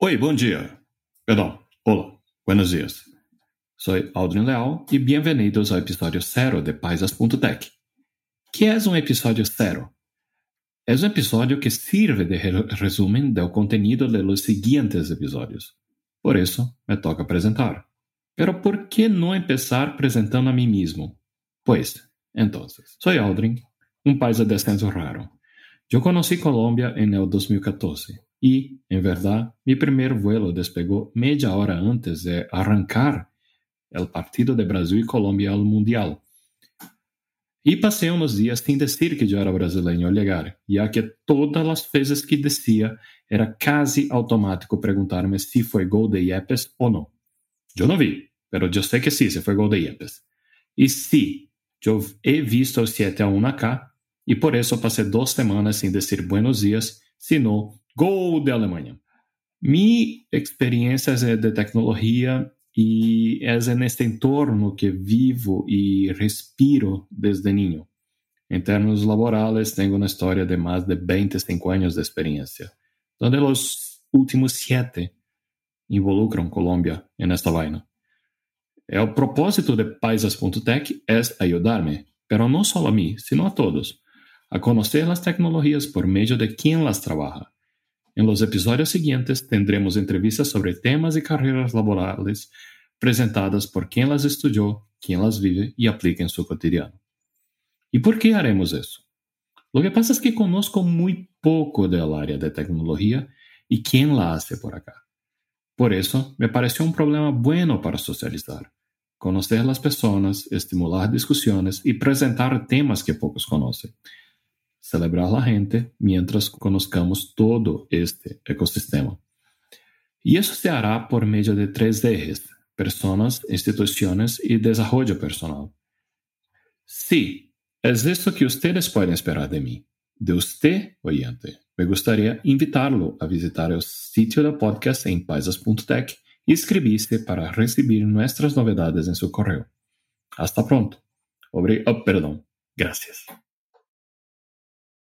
Oi, bom dia. Perdão, hola, buenos dias. Soy Aldrin Leal y bienvenidos al episodio cero de Paisas.tech. ¿Qué es un episodio cero? Es un episodio que sirve de resumen del contenido de los siguientes episodios. Por eso me toca presentar. Pero ¿por qué no empezar presentando a mí mismo? Pues, entonces, soy Aldrin, un paisa de descenso raro. Yo conocí Colombia en el 2014 y, en verdad, mi primer vuelo despegó media hora antes de arrancar el partido de Brasil y Colombia al Mundial. Y pasé unos días sin decir que yo era brasileño al llegar, ya que todas las veces que decía era casi automático preguntarme si fue gol de Yepes o no. Yo no vi, pero yo sé que sí, se fue gol de Yepes. Y sí, yo he visto el 7 a 1 acá, y por eso pasé dos semanas sin decir buenos días, sino Gol de Alemanha. Mi experiencia es de tecnología y es en este entorno que vivo y respiro desde niño. En términos laborales, tengo una historia de más de 25 años de experiencia, donde los últimos siete involucran Colombia en esta vaina. El propósito de Paisas.tech es ayudarme, pero no solo a mí, sino a todos, a conocer las tecnologías por medio de quien las trabaja En los episodios siguientes tendremos entrevistas sobre temas y carreras laborales presentadas por quien las estudió, quien las vive y aplica en su cotidiano. ¿Y por qué haremos eso? Lo que pasa es que conozco muy poco del área de tecnología y quién la hace por acá. Por eso me pareció un problema bueno para socializar, conocer las personas, estimular discusiones y presentar temas que pocos conocen celebrar la gente mientras conozcamos todo este ecosistema. Y eso se hará por medio de tres ejes, personas, instituciones y desarrollo personal. Sí, es esto que ustedes pueden esperar de mí, de usted, oyente. Me gustaría invitarlo a visitar el sitio del podcast en paisas.tech y inscribirse para recibir nuestras novedades en su correo. Hasta pronto. Obre oh, perdón. Gracias.